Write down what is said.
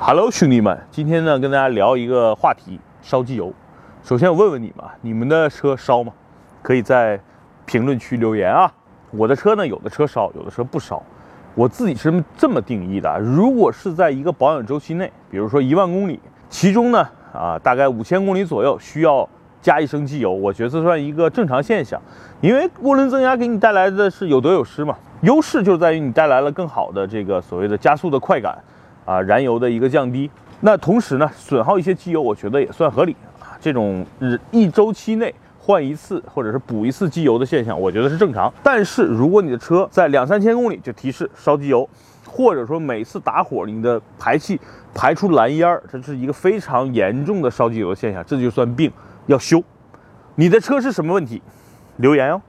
Hello，兄弟们，今天呢跟大家聊一个话题，烧机油。首先我问问你们，你们的车烧吗？可以在评论区留言啊。我的车呢，有的车烧，有的车不烧。我自己是这么定义的：如果是在一个保养周期内，比如说一万公里，其中呢啊大概五千公里左右需要加一升机油，我觉得算一个正常现象。因为涡轮增压给你带来的是有得有失嘛，优势就在于你带来了更好的这个所谓的加速的快感。啊，燃油的一个降低，那同时呢，损耗一些机油，我觉得也算合理啊。这种日一周期内换一次或者是补一次机油的现象，我觉得是正常。但是如果你的车在两三千公里就提示烧机油，或者说每次打火你的排气排出蓝烟儿，这是一个非常严重的烧机油的现象，这就算病，要修。你的车是什么问题？留言哦。